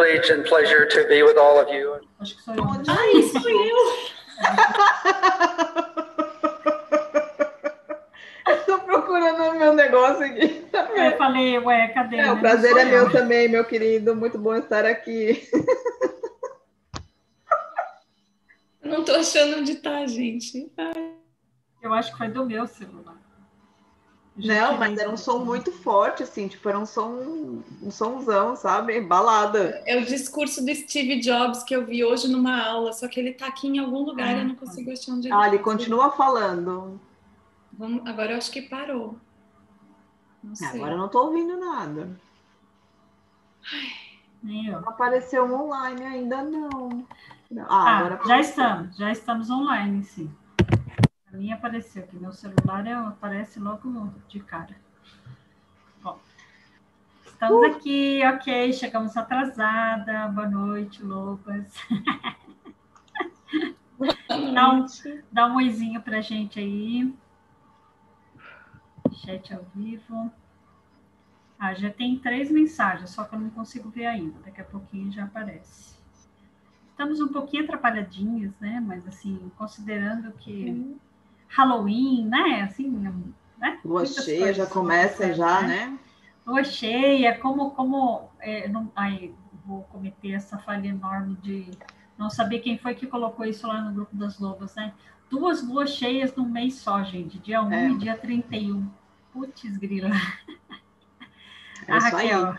privilege and pleasure to be with all of you. Ai, sou eu! Eu tô procurando o meu negócio aqui. Eu falei, ué, cadê? É, o né? prazer é meu eu. também, meu querido. Muito bom estar aqui. Não tô achando onde tá, gente. Ai. Eu acho que foi do meu celular. Não, mas era um som muito forte, assim, tipo, era um som, um somzão, sabe? Balada. É o discurso do Steve Jobs que eu vi hoje numa aula, só que ele tá aqui em algum lugar e eu não Ah, consigo achar onde Ah, ele tá. continua falando. Vamos- agora eu acho que parou. Não sei. Agora eu não tô ouvindo nada. Nem eu. Não apareceu um online ainda, não. Não. Ah, Ah, agora já estamos, já estamos online, sim. A minha apareceu aqui, meu celular é- aparece logo de cara. Bom, estamos aqui, ok, chegamos atrasada. Boa noite, Lobas. Dá um, dá um oizinho pra gente aí. Chat ao vivo. Ah, já tem três mensagens, só que eu não consigo ver ainda. Daqui a pouquinho já aparece. Estamos um pouquinho atrapalhadinhos, né? Mas assim, considerando que Halloween, né? Assim, né? Lua cheia coisas já começa acontecem, já, né? Lua cheia, como, como é, não, ai, vou cometer essa falha enorme de não saber quem foi que colocou isso lá no grupo das lobas, né? Duas luas cheias num mês só, gente, dia 1 É. e dia 31. Putz, grila. É A isso aí. Raquel.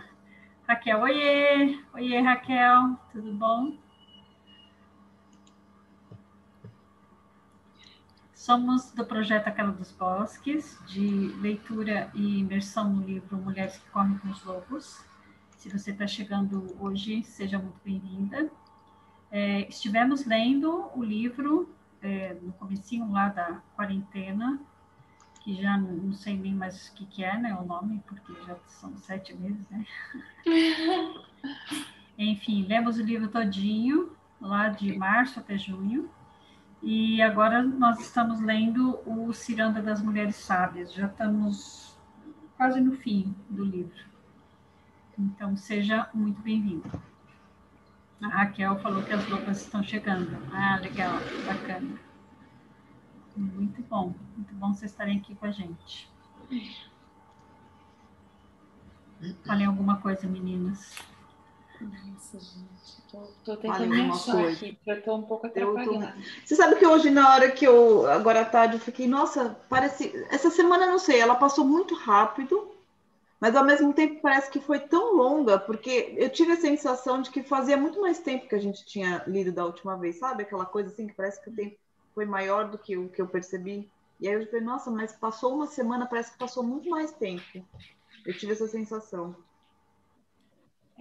Raquel, oiê! Oiê, Raquel, tudo bom? Somos do projeto Aquela dos Bosques, de leitura e imersão no livro Mulheres que Correm com os Lobos. Se você está chegando hoje, seja muito bem-vinda. É, estivemos lendo o livro é, no comecinho lá da quarentena, que já não, não sei nem mais o que, que é, né, o nome, porque já são sete meses, né? Enfim, lemos o livro todinho, lá de março até junho, e agora nós estamos lendo o Ciranda das Mulheres Sábias, já estamos quase no fim do livro. Então, seja muito bem-vindo. A Raquel falou que as roupas estão chegando. Ah, legal, bacana. Muito bom, muito bom vocês estarem aqui com a gente. Falei alguma coisa, meninas? Nossa, gente. Tô, tô tentando me alguma achar coisa. aqui, eu tô um pouco Eu tô- atrapalhada. Você sabe que hoje, na hora que eu, agora à tarde, eu fiquei, nossa, parece. Essa semana, não sei, ela passou muito rápido, mas ao mesmo tempo parece que foi tão longa, porque eu tive a sensação de que fazia muito mais tempo que a gente tinha lido da última vez, sabe? Aquela coisa assim que parece que o tempo foi maior do que o que eu percebi. E aí eu falei, nossa, mas passou uma semana, parece que passou muito mais tempo. Eu tive essa sensação.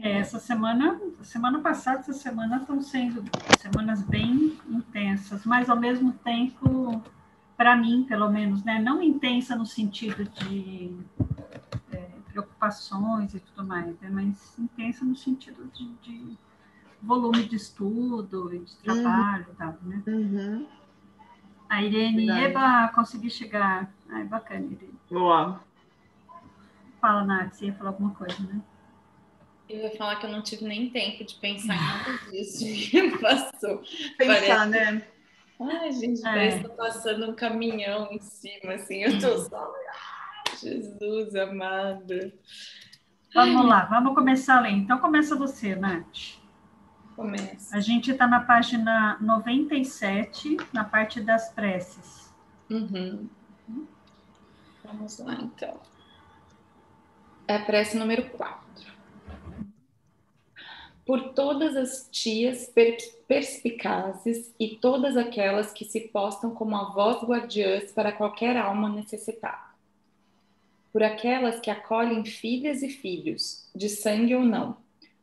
É, essa semana, semana passada, essa semana estão sendo semanas bem intensas, mas ao mesmo tempo, para mim, pelo menos, né, não intensa no sentido de é, preocupações e tudo mais, né, mas intensa no sentido de, de volume de estudo e de trabalho e tal, né? Uhum. A Irene, Verdade. eba, consegui chegar. Ai, bacana, Irene. Boa. Fala, Nath, você ia falar alguma coisa, né? Eu ia falar que eu não tive nem tempo de pensar em nada disso que passou. Pensar, Parece- né? Ai, gente, É. parece que tá passando um caminhão em cima, assim. Eu tô só. Jesus amado. Vamos lá, vamos começar a ler. Então, começa você, Nath. Começa. A gente está na página 97, na parte das preces. Uhum. Vamos lá, então. É a prece número 4. Por todas as tias per- perspicazes e todas aquelas que se postam como avós guardiãs para qualquer alma necessitada. Por aquelas que acolhem filhas e filhos, de sangue ou não,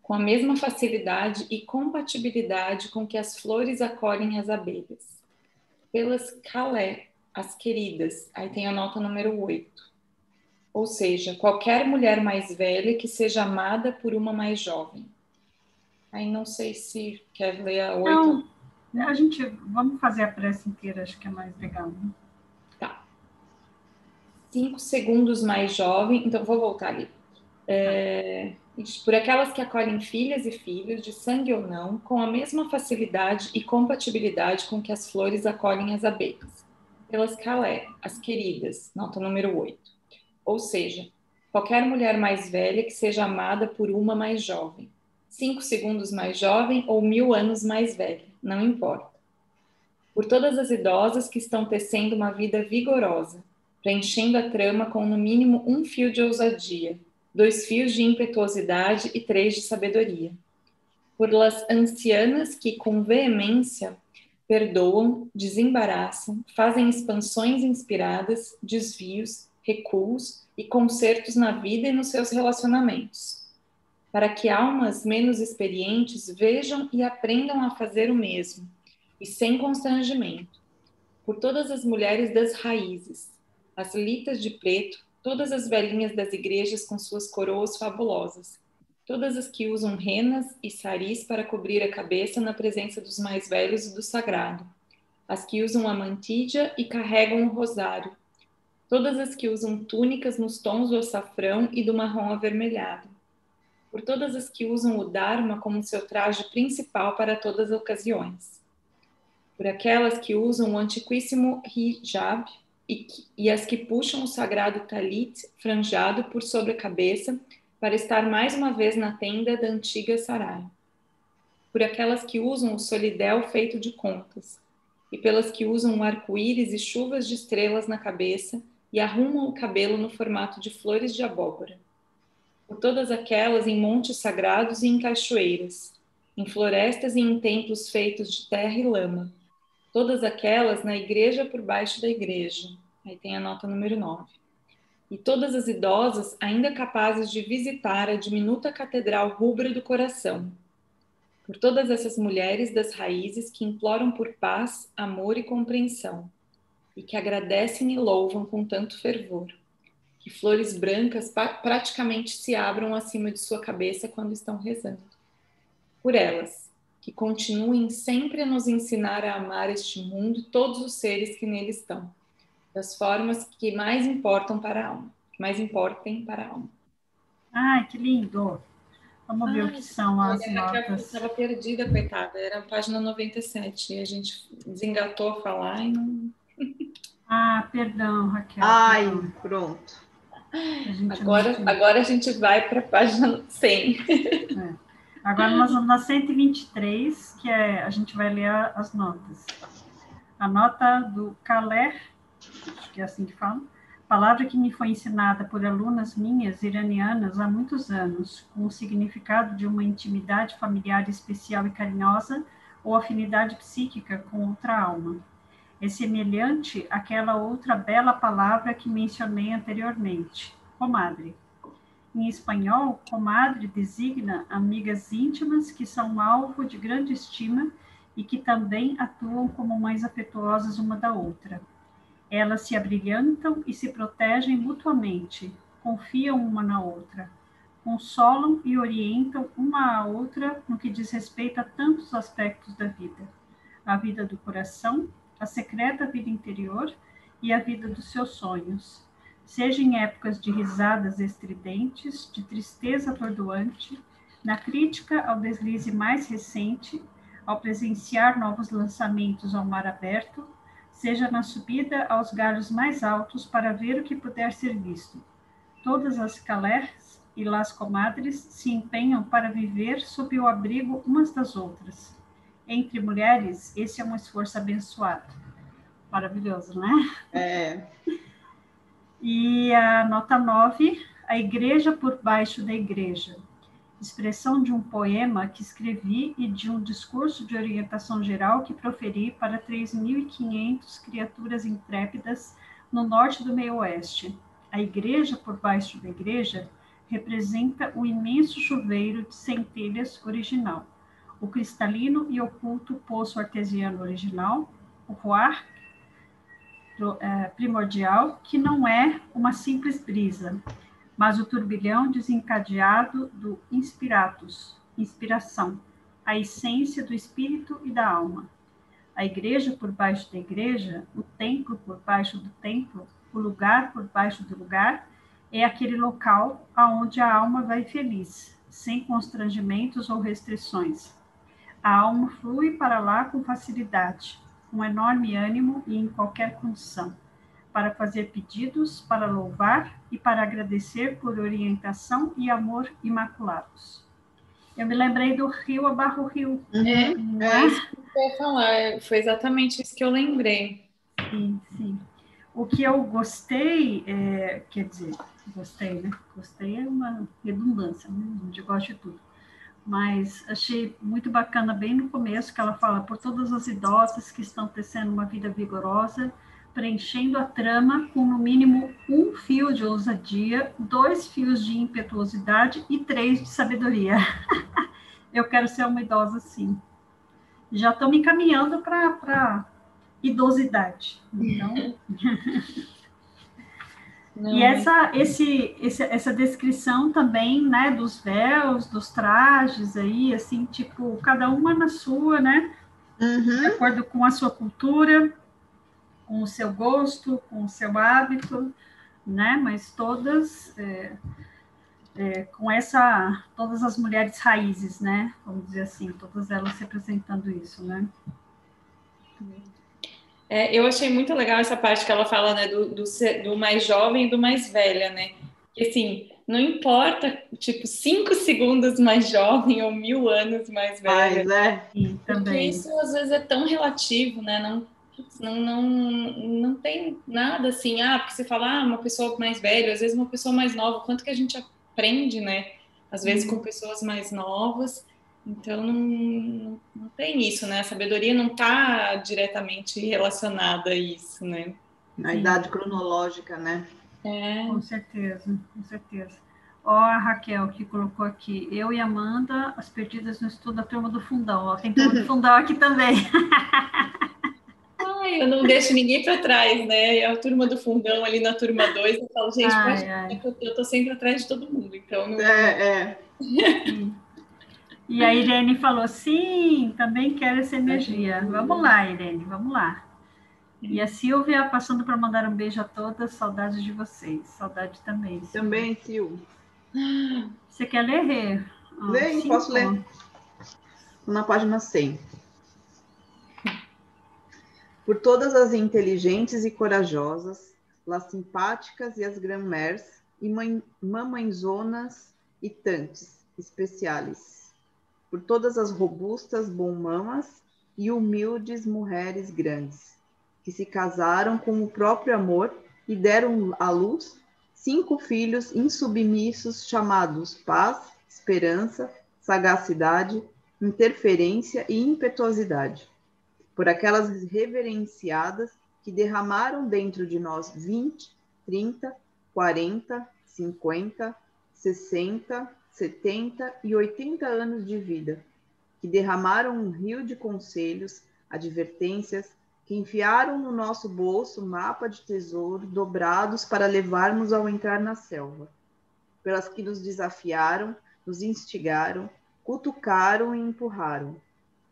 com a mesma facilidade e compatibilidade com que as flores acolhem as abelhas. Pelas calé, as queridas, aí tem a nota número 8. Ou seja, qualquer mulher mais velha que seja amada por uma mais jovem. Aí não sei se quer ler a 8. Então, a gente, vamos fazer a prece inteira, acho que é mais legal. Né? Tá. Cinco segundos mais jovem, então vou voltar ali. É, por aquelas que acolhem filhas e filhos, de sangue ou não, com a mesma facilidade e compatibilidade com que as flores acolhem as abelhas. Pelas calé, as queridas, nota número 8. Ou seja, qualquer mulher mais velha que seja amada por uma mais jovem, cinco segundos mais jovem ou mil anos mais velha, não importa. Por todas as idosas que estão tecendo uma vida vigorosa, preenchendo a trama com no mínimo um fio de ousadia, dois fios de impetuosidade e três de sabedoria. Por las ancianas que, com veemência, perdoam, desembaraçam, fazem expansões inspiradas, desvios, recuos e consertos na vida e nos seus relacionamentos. Para que almas menos experientes vejam e aprendam a fazer o mesmo, e sem constrangimento. Por todas as mulheres das raízes, as litas de preto, todas as velhinhas das igrejas com suas coroas fabulosas, todas as que usam renas e saris para cobrir a cabeça na presença dos mais velhos e do sagrado, as que usam a mantídia e carregam o rosário, todas as que usam túnicas nos tons do açafrão e do marrom avermelhado, por todas as que usam o dharma como seu traje principal para todas as ocasiões, por aquelas que usam o antiquíssimo hijab e, e as que puxam o sagrado talit franjado por sobre a cabeça para estar mais uma vez na tenda da antiga Sarai. Por aquelas que usam o solidel feito de contas, e pelas que usam arco-íris e chuvas de estrelas na cabeça e arrumam o cabelo no formato de flores de abóbora. Por todas aquelas em montes sagrados e em cachoeiras, em florestas e em templos feitos de terra e lama, todas aquelas na igreja por baixo da igreja. Aí tem a nota número 9. E todas as idosas ainda capazes de visitar a diminuta catedral rubra do coração. Por todas essas mulheres das raízes que imploram por paz, amor e compreensão, e que agradecem e louvam com tanto fervor. Que flores brancas praticamente se abram acima de sua cabeça quando estão rezando. Por elas, que continuem sempre a nos ensinar a amar este mundo e todos os seres que nele estão, das formas que mais importam para a alma, que mais importem para a alma. Ai, que lindo! Vamos Ai, ver o que são as notas. Estava perdida, coitada. Era a página 97 e a gente desengatou a falar e não... Ah, perdão, Raquel. Ai, pronto. A agora, agora a gente vai para a página 100. É. Agora nós vamos na 123, que é, a gente vai ler as notas. A nota do Kaler, acho que é assim que fala, palavra que me foi ensinada por alunas minhas iranianas há muitos anos, com o significado de uma intimidade familiar especial e carinhosa ou afinidade psíquica com outra alma. É semelhante àquela outra bela palavra que mencionei anteriormente, comadre. Em espanhol, comadre designa amigas íntimas que são alvo de grande estima e que também atuam como mães afetuosas uma da outra. Elas se abrilhantam e se protegem mutuamente, confiam uma na outra, consolam e orientam uma à outra no que diz respeito a tantos aspectos da vida: a vida do coração, a secreta vida interior e a vida dos seus sonhos seja em épocas de risadas estridentes, de tristeza atordoante, na crítica ao deslize mais recente, ao presenciar novos lançamentos ao mar aberto, seja na subida aos galhos mais altos para ver o que puder ser visto. Todas as calés e las comadres se empenham para viver sob o abrigo umas das outras. Entre mulheres, esse é um esforço abençoado. Maravilhoso, né? É. E a nota 9, a igreja por baixo da igreja. Expressão de um poema que escrevi e de um discurso de orientação geral que proferi para 3.500 criaturas intrépidas no norte do meio-oeste. A igreja por baixo da igreja representa o imenso chuveiro de centelhas original, o cristalino e oculto poço artesiano original, o roar é, primordial, que não é uma simples brisa, mas o turbilhão desencadeado do inspiratus, inspiração, a essência do espírito e da alma. A igreja por baixo da igreja, o templo por baixo do templo, o lugar por baixo do lugar, é aquele local aonde a alma vai feliz, sem constrangimentos ou restrições. A alma flui para lá com facilidade, com enorme ânimo e em qualquer condição, para fazer pedidos, para louvar e para agradecer por orientação e amor imaculados. Eu me lembrei do rio Abarro Rio. É, é isso que eu ia falar, foi exatamente isso que eu lembrei. Sim, sim. O que eu gostei, é, quer dizer, gostei, né? Gostei é uma redundância, né? A gente gosta de tudo. Mas achei muito bacana, bem no começo, que ela fala por todas as idosas que estão tecendo uma vida vigorosa, preenchendo a trama com no mínimo um fio de ousadia, dois fios de impetuosidade e três de sabedoria. eu quero ser uma idosa assim. Já estou me encaminhando para idosidade. Então. Não, e essa, esse, esse, essa descrição também, né, dos véus, dos trajes aí, assim, tipo, cada uma na sua, né, uhum. de acordo com a sua cultura, com o seu gosto, com o seu hábito, né, mas todas é, é, com essa, todas as mulheres raízes, né, vamos dizer assim, todas elas representando isso, né. É, eu achei muito legal essa parte que ela fala, né, do, do, do, mais jovem e do mais velha, né? Que assim, não importa, tipo, cinco segundos mais jovem ou mil anos mais velha. Mas, é. Sim, porque isso às vezes é tão relativo, né? Não, não, não, não tem nada assim, ah, porque você fala, ah, uma pessoa mais velha, às vezes uma pessoa mais nova, quanto que a gente aprende, né? Às vezes uhum. com pessoas mais novas. Então, não, não, não, tem isso, né? A sabedoria não está diretamente relacionada a isso, né? Na idade cronológica, né? É. Com certeza, com certeza. Ó, a Raquel que colocou aqui, eu e Amanda, as perdidas no estudo da turma do fundão. Ó, tem turma do fundão aqui também. Ai, eu não deixo ninguém para trás, né? A turma do fundão ali na turma 2, eu falo, gente, ai, pode, ai. eu tô sempre atrás de todo mundo, então não... É, é. E a Irene falou: sim, também quero essa energia. Vamos lá, Irene, vamos lá. E a Silvia passando para mandar um beijo a todas, saudades de vocês. Saudade também. Silvia. Também, Sil. Você quer ler, Rê? Ah, Leio, posso ler. Na página 100. Por todas as inteligentes e corajosas, las simpáticas e as grand-mères, e mamãezonas e tantes especiais por todas as robustas bom-mamas e humildes mulheres grandes, que se casaram com o próprio amor e deram à luz cinco filhos insubmissos chamados paz, esperança, sagacidade, interferência e impetuosidade. Por aquelas reverenciadas que derramaram dentro de nós 20, 30, 40, 50, 60, 70 e 80 anos de vida, que derramaram um rio de conselhos, advertências, que enfiaram no nosso bolso mapa de tesouro dobrados para levarmos ao entrar na selva, pelas que nos desafiaram, nos instigaram, cutucaram e empurraram.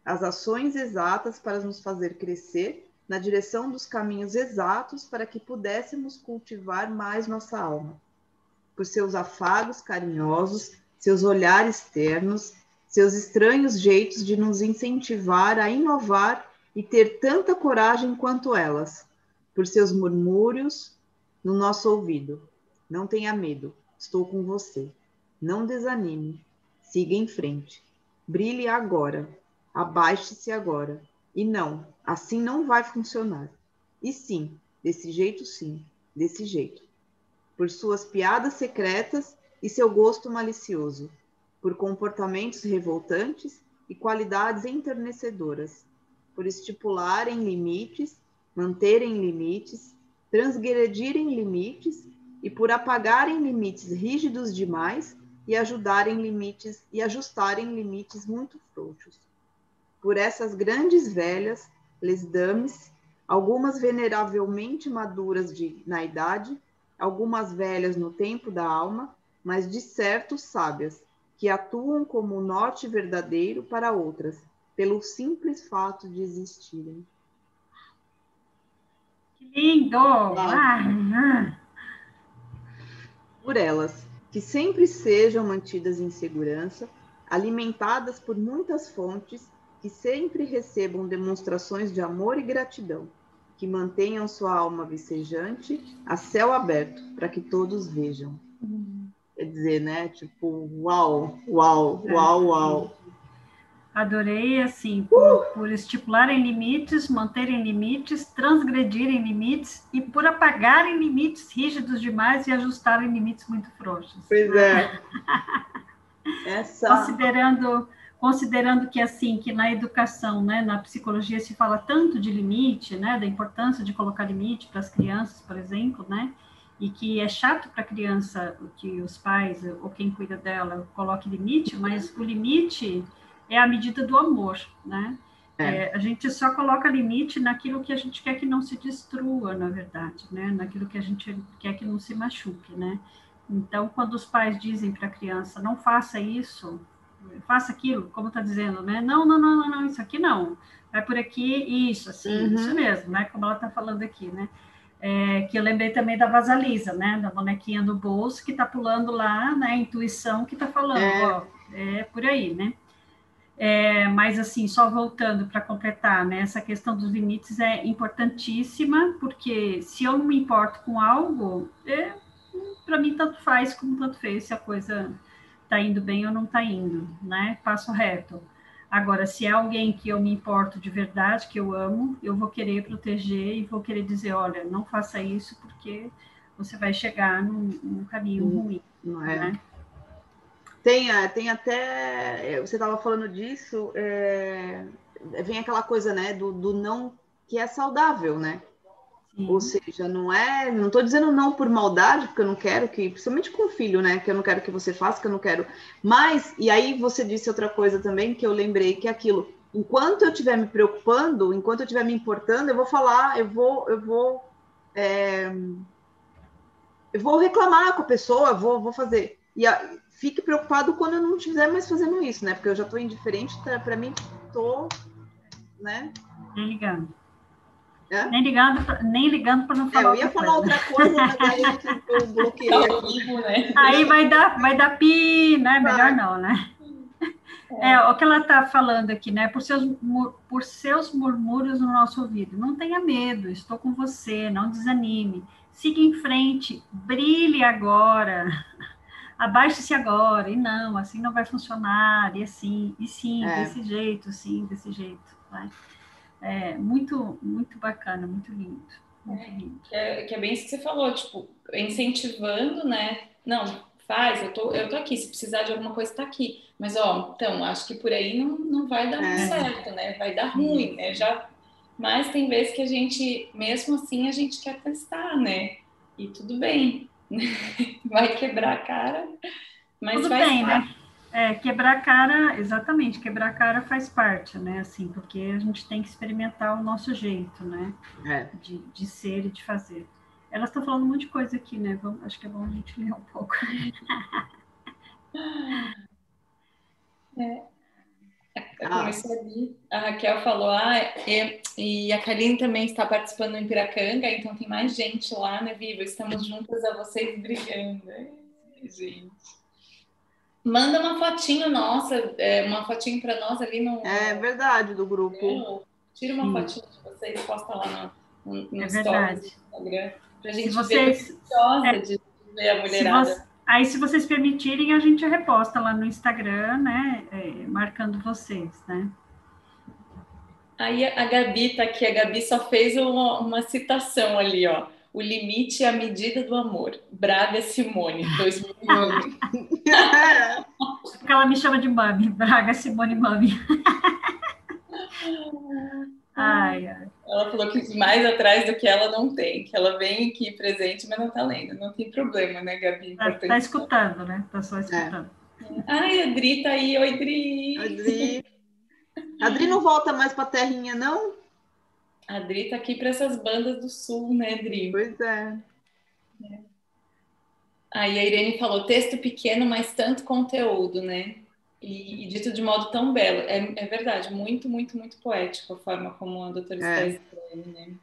As ações exatas para nos fazer crescer na direção dos caminhos exatos para que pudéssemos cultivar mais nossa alma. Por seus afagos carinhosos, seus olhares ternos, seus estranhos jeitos de nos incentivar a inovar e ter tanta coragem quanto elas, por seus murmúrios no nosso ouvido. Não tenha medo, estou com você. Não desanime, siga em frente. Brilhe agora, abaixe-se agora. E não, assim não vai funcionar. E sim, desse jeito sim, desse jeito. Por suas piadas secretas e seu gosto malicioso, por comportamentos revoltantes e qualidades enternecedoras, por estipularem limites, manterem limites, transgredirem limites e por apagarem limites rígidos demais e ajudarem limites e ajustarem limites muito frouxos. Por essas grandes velhas, les dames, algumas veneravelmente maduras de, na idade, algumas velhas no tempo da alma, mas de certo sábias, que atuam como o norte verdadeiro para outras, pelo simples fato de existirem. Que lindo! Ah. Por elas, que sempre sejam mantidas em segurança, alimentadas por muitas fontes, que sempre recebam demonstrações de amor e gratidão, que mantenham sua alma vicejante a céu aberto, para que todos vejam. Uhum. Quer dizer, né? Tipo, uau, uau, uau, uau. Adorei, assim, por, por, estipularem limites, manterem limites, transgredirem limites e por apagarem limites rígidos demais e ajustarem limites muito frouxos. Pois é. Essa... Considerando, considerando que, assim, que na educação, né, na psicologia se fala tanto de limite, né, da importância de colocar limite para as crianças, por exemplo, né, e que é chato para a criança que os pais ou quem cuida dela coloque limite, mas o limite é a medida do amor, né? É. É, a gente só coloca limite naquilo que a gente quer que não se destrua, na verdade, né? Naquilo que a gente quer que não se machuque, né? Então, quando os pais dizem para a criança, não faça isso, faça aquilo, como está dizendo, né? Não, não, não, não, não, isso aqui não. Vai por aqui, isso, assim, uhum. isso mesmo, né? Como ela está falando aqui, né? É, que eu lembrei também da Vasalisa, né? Da bonequinha do bolso que está pulando lá, né? A intuição que está falando, é. ó, é por aí, né? É, mas, assim, só voltando para completar, né, essa questão dos limites é importantíssima, porque se eu não me importo com algo, é, para mim tanto faz como tanto fez se a coisa está indo bem ou não está indo, né? Passo reto. Agora, se é alguém que eu me importo de verdade, que eu amo, eu vou querer proteger e vou querer dizer, olha, não faça isso porque você vai chegar num, num caminho hum, ruim, não é? Né? Tem, tem até. É, você estava falando disso, é, vem aquela coisa, né, do, do não que é saudável, né? Sim. Ou seja, não é. Não estou dizendo não por maldade, porque eu não quero que. Principalmente com o filho, né? Que eu não quero que você faça, que eu não quero. Mas, e aí você disse outra coisa também que eu lembrei, que é aquilo. Enquanto eu estiver me preocupando, enquanto eu estiver me importando, eu vou falar, eu vou. Eu vou é, eu vou reclamar com a pessoa, vou, vou fazer. E a, fique preocupado quando eu não estiver mais fazendo isso, né? Porque eu já estou indiferente, tá, para mim, estou, né? Ligando. É? Nem ligando, pra, nem ligando para não falar. É, eu ia falar coisa. outra coisa, mas aí eu bloqueei aqui. Né? Aí vai dar, vai dar pi, né? Melhor não, né? É. é, o que ela está falando aqui, né? Por seus, por seus murmúrios no nosso ouvido. Não tenha medo, estou com você, não desanime. Siga em frente, brilhe agora abaixe-se agora, e não, assim não vai funcionar, e assim, e sim, é. desse jeito, sim, desse jeito. Vai. É muito, muito bacana, muito lindo. Muito é, lindo. Que, é, que é bem isso que você falou, tipo, incentivando, né? Não, faz, eu tô, eu tô aqui, se precisar de alguma coisa, tá aqui. Mas, ó, então, acho que por aí não, não vai dar é. certo, né? Vai dar ruim, né? Já, mas tem vezes que a gente, mesmo assim, a gente quer testar, né? E tudo bem. vai quebrar a cara, mas Tudo faz bem, parte. né? É, quebrar a cara, exatamente, quebrar a cara faz parte, né? Assim, porque a gente tem que experimentar o nosso jeito, né? É. De, de ser e de fazer. Elas estão falando um monte de coisa aqui, né? Vamos, acho que é bom a gente ler um pouco. é. Ali, a Raquel falou, ah, e, e a Kaline também está participando em Piracanga, então tem mais gente lá, né, Viva? Estamos juntas a vocês brigando. gente. Manda uma fotinho nossa, é, uma fotinho para nós ali no. É verdade, do grupo. Tira uma Sim. fotinho de vocês, posta lá no, no, no é verdade. do Instagram, pra gente se vocês, ver, é, de ver a mulherada. Aí, se vocês permitirem, a gente reposta lá no Instagram, né? É, marcando vocês, né? Aí a Gabi tá aqui, a Gabi só fez uma, uma citação ali, ó. O limite é a medida do amor. Braga Simone, 2009. Porque ela me chama de Mami, Braga Simone Mami. ai, ai. Ela falou que mais atrás do que ela não tem, que ela vem aqui presente, mas não tá lendo. Não tem problema, né, Gabi? Tá, tá escutando, né? Tá só escutando. É. Ai, a Dri tá aí. Oi, Dri. Oi, Dri. A Dri não volta mais pra terrinha, não? A Dri tá aqui para essas bandas do sul, né, Dri? Pois é. é. Aí a Irene falou, texto pequeno, mas tanto conteúdo, né? E, e, dito de modo tão belo. É, é, verdade, muito, muito, muito poético a forma como a doutora é. está escrevendo, né?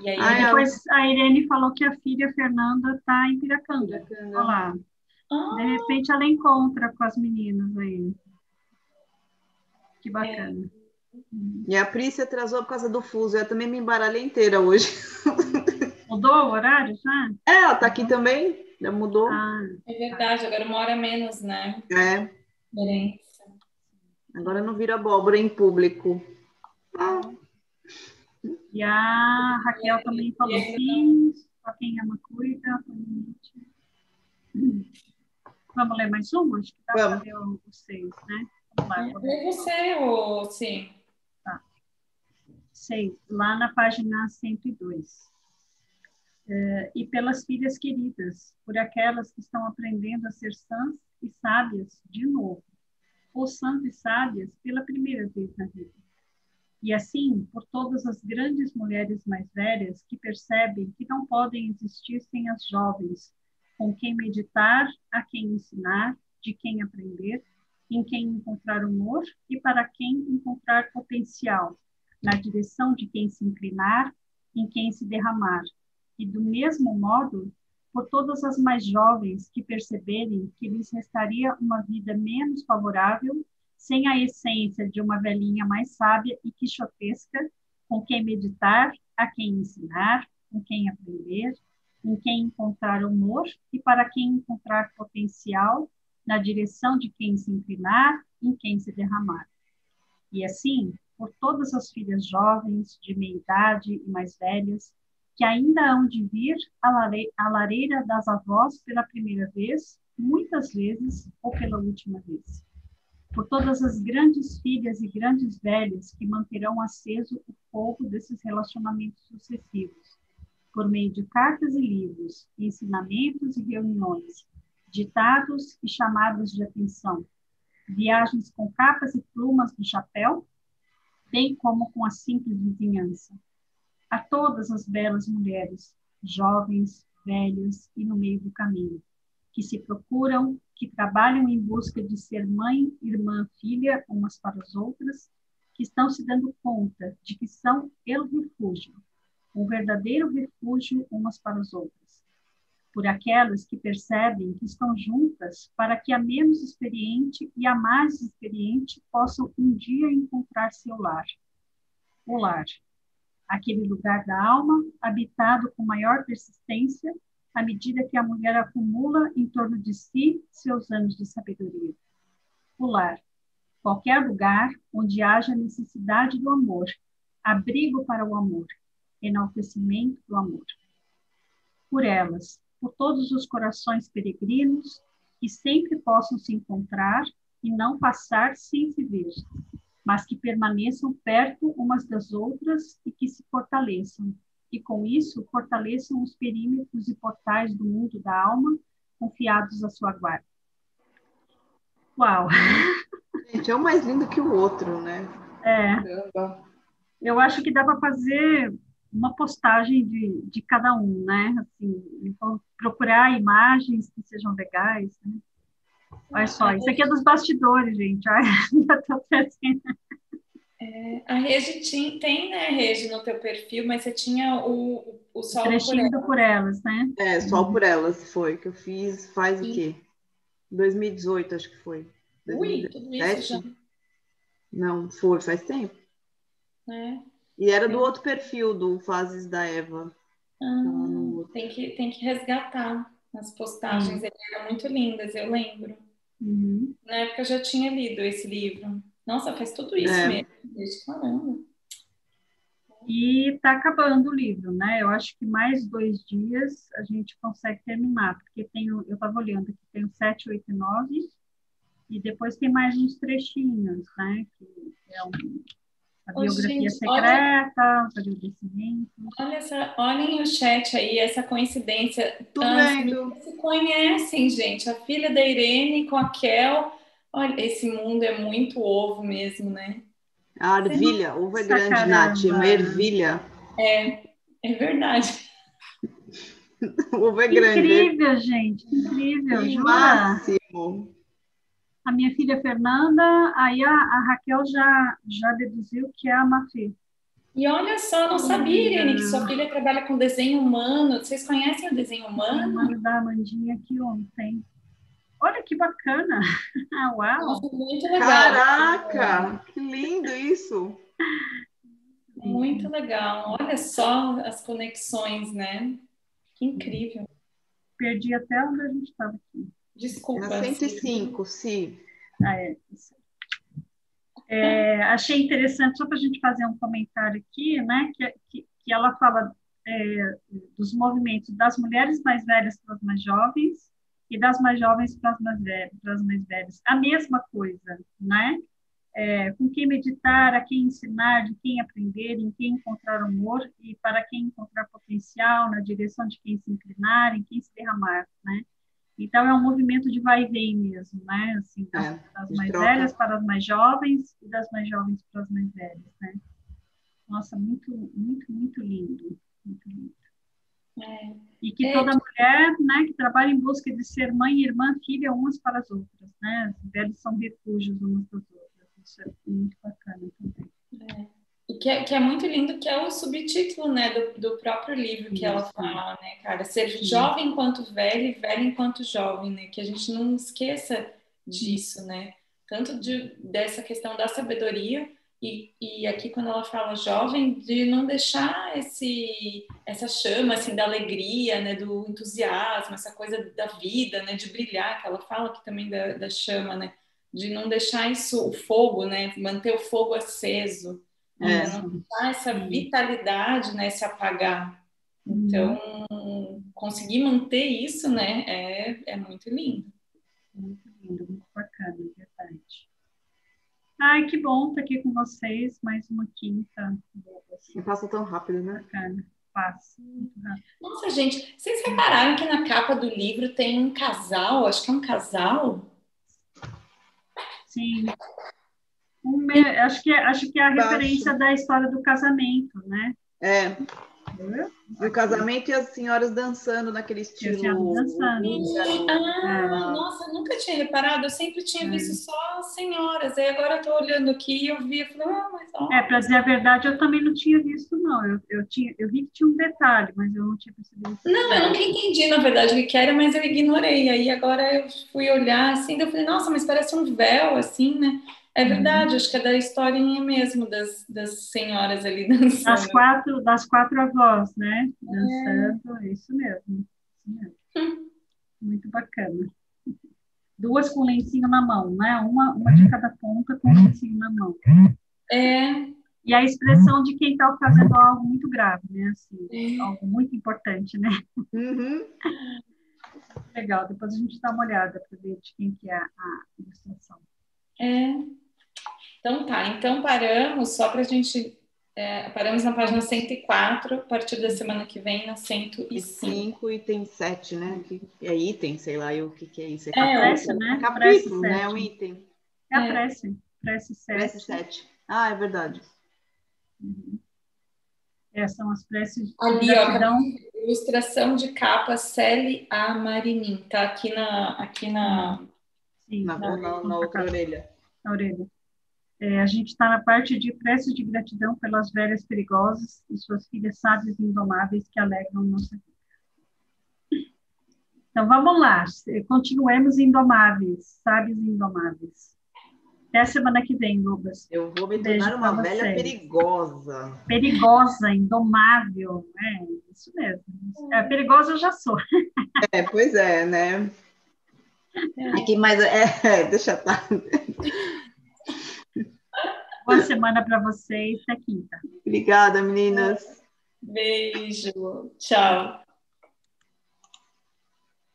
E aí, Depois a Irene falou que a filha Fernanda está em Piracanga. Olha lá. Ah, De repente ela encontra com as meninas aí. Que bacana. E a Pri se atrasou por causa do fuso. Eu também me embaralhei inteira hoje. Mudou o horário já? É, ela tá aqui também. Já mudou. Ah, é verdade, agora uma hora menos, né? É. Diferença. Agora não vira abóbora em público. Ah, e a Raquel também falou sim. Só quem ama cuida. Vamos ler mais uma? Acho que dá para Vamos. ler o- seis, né? Vamos lá. vou ler. Lê você, ou sim? Seis, lá na página 102. Eh, e pelas filhas queridas, por aquelas que estão aprendendo a ser sãs e sábias de novo, ou sãs e sábias pela primeira vez na vida. E assim, por todas as grandes mulheres mais velhas que percebem que não podem existir sem as jovens, com quem meditar, a quem ensinar, de quem aprender, em quem encontrar humor e para quem encontrar potencial, na direção de quem se inclinar, em quem se derramar. E do mesmo modo, por todas as mais jovens que perceberem que lhes restaria uma vida menos favorável, sem a essência de uma velhinha mais sábia e quixotesca, com quem meditar, a quem ensinar, com quem aprender, em quem encontrar humor e para quem encontrar potencial, na direção de quem se inclinar, em quem se derramar. E assim, por todas as filhas jovens, de meia idade e mais velhas, que ainda hão de vir à lare- à lareira das avós pela primeira vez, muitas vezes ou pela última vez. Por todas as grandes filhas e grandes velhas que manterão aceso o fogo desses relacionamentos sucessivos, por meio de cartas e livros, ensinamentos e reuniões, ditados e chamadas de atenção, viagens com capas e plumas no chapéu, bem como com a simples vizinhança. A todas as belas mulheres, jovens, velhas e no meio do caminho, que se procuram, que trabalham em busca de ser mãe, irmã, filha umas para as outras, que estão se dando conta de que são el refúgio, um verdadeiro refúgio umas para as outras. Por aquelas que percebem que estão juntas para que a menos experiente e a mais experiente possam um dia encontrar seu lar. O lar, aquele lugar da alma habitado com maior persistência à medida que a mulher acumula em torno de si seus anos de sabedoria. O lar, qualquer lugar onde haja necessidade do amor, abrigo para o amor, enaltecimento do amor. Por elas, por todos os corações peregrinos, que sempre possam se encontrar e não passar sem se ver, mas que permaneçam perto umas das outras e que se fortaleçam, e com isso fortaleçam os perímetros e portais do mundo da alma confiados à sua guarda. Uau! gente, é um mais lindo que o outro, né? É, eu acho que dá para fazer uma postagem de, de cada um, né? Assim, então, procurar imagens que sejam legais, né? Olha só, isso aqui é dos bastidores, gente. Olha, já tô trazendo. É, a Regi tinha, tem, né, Regi, no teu perfil, mas você tinha o, o por trechinho do por elas, né? É, só por elas foi que eu fiz faz o quê? 2018, acho que foi. Ui, tudo isso 2017? já, Não, foi, faz tempo. né? E era do É. outro perfil, do Fases da Eva. Ah, outro. tem, que, tem que resgatar as postagens, eles eram muito lindas, eu lembro. Uhum. Na época eu já tinha lido esse livro. Nossa, faz tudo isso É. mesmo. Desde caramba. E está acabando o livro, né? Eu acho que mais dois dias a gente consegue terminar, porque tem, o- eu estava olhando aqui, tem o 7, 8 e 9, e depois tem mais uns trechinhos, né? Que é um, a Ô, biografia gente, olha- secreta, os agradecimentos. Olha essa, olhem o chat aí, essa coincidência. Vendo. meninas se conhecem, gente. A filha da Irene com a Kel. Olha, esse mundo é muito ovo mesmo, né? A ervilha, ovo é grande, Caramba. Nath. Uma ervilha. É, é verdade. Ovo é grande. Incrível, gente, incrível, Que jura? máximo. A minha filha Fernanda, aí a, a Raquel já, já deduziu que é a Mafê. E olha só, não sabia, Irene, que sua filha trabalha com desenho humano. Vocês conhecem o desenho humano? Mano da Amandinha aqui ontem. Olha que bacana! Uau! Nossa, muito legal. Caraca, que lindo isso! Muito legal. Olha só as conexões, né? Que incrível. Perdi até onde a gente estava aqui. Desculpa. Na 105, sim. Ah, é. Isso. É, achei interessante, só para a gente fazer um comentário aqui, né, que, que, que ela fala é, dos movimentos das mulheres mais velhas para as mais jovens e das mais jovens para as mais velhas, para as mais velhas. A mesma coisa, né? É, com quem meditar, a quem ensinar, de quem aprender, em quem encontrar amor e para quem encontrar potencial, na direção de quem se inclinar, em quem se derramar, né? Então, é um movimento de vai e vem mesmo, né? Assim, das, É, das mais troca. velhas para as mais jovens e das mais jovens para as mais velhas, né? Nossa, muito, muito, muito lindo. Muito lindo. É. E que É, toda mulher, né, que trabalha em busca de ser mãe, irmã, filha umas para as outras, né? As mulheres são refúgios umas das outras. Isso é muito bacana também. E que é, que é muito lindo, que é o subtítulo, né, do, do próprio livro que ela fala, né, cara? Ser jovem enquanto velho e velho enquanto jovem, né? Que a gente não esqueça disso, né? Tanto de, dessa questão da sabedoria e, e aqui quando ela fala jovem, de não deixar esse essa chama, assim, da alegria, né, do entusiasmo, essa coisa da vida, né, de brilhar, que ela fala aqui também da, da chama, né? De não deixar isso, o fogo, né? Manter o fogo aceso. É. Não deixar essa vitalidade, né, se apagar. Então, conseguir manter isso, né, é, é muito lindo. Muito lindo, muito bacana, é verdade. Ai, que bom estar aqui com vocês, mais uma quinta Não passa tão rápido, né? bacana. Passa, muito rápido. Nossa, gente, vocês repararam que na capa do livro tem um casal? Acho que é um casal. Sim. Me- acho, que, é- acho que é a Baixo. referência da história do casamento, né? É, o casamento e as senhoras dançando naquele estilo. senhoras dançando. Ah, É. nossa, eu nunca tinha reparado. Eu sempre tinha É. visto só senhoras. Aí agora eu tô olhando aqui e eu vi e falei, ah, mas ó. É, para dizer a verdade, eu também não tinha visto, não. Eu, eu, tinha, eu vi que tinha um detalhe, mas eu não tinha percebido. Não, eu nunca entendi, na verdade, o que que era, mas eu ignorei. Aí agora eu fui olhar assim, daí eu falei, nossa, mas parece um véu, assim, né? É verdade, acho que é da historinha mesmo, das, das senhoras ali dançando. Das quatro, das quatro avós, né? Dançando, é isso mesmo. Isso mesmo. Muito bacana. Duas com lencinho na mão, né? Uma, uma de cada ponta com lencinho na mão. É, E a expressão de quem está fazendo algo muito grave, né? Assim, algo muito importante, né? Uhum. Legal, depois a gente dá uma olhada para ver de quem que é a, a ilustração. é. Então tá, então paramos, só pra gente. é, paramos na página 104, a partir da semana que vem na E 105. 5 e tem 7, né? Que é item, sei lá, e o que, que é isso? É, É, prece, né? capítulo, Prece né? sete. Um item. É a É. prece, prece Prece 7. 7. Ah, é verdade. Uhum. Essas são as preces de Ali, ó, gratidão. Ilustração de capa Celi A. Marinin. Tá aqui na. Aqui na... Sim, Na, na- na, na outra orelha. na orelha. É, a gente está na parte de preces de gratidão pelas velhas perigosas e suas filhas sábias e indomáveis que alegram nossa vida. Então vamos lá, continuemos indomáveis, sábios e indomáveis. Até a semana que vem, Lucas. Eu vou me tornar uma velha perigosa. Perigosa, indomável, é isso mesmo. É, perigosa eu já sou. É, pois é, né? Aqui mais é, deixa tá. Boa semana para vocês, até quinta. Obrigada, meninas. Beijo. Tchau.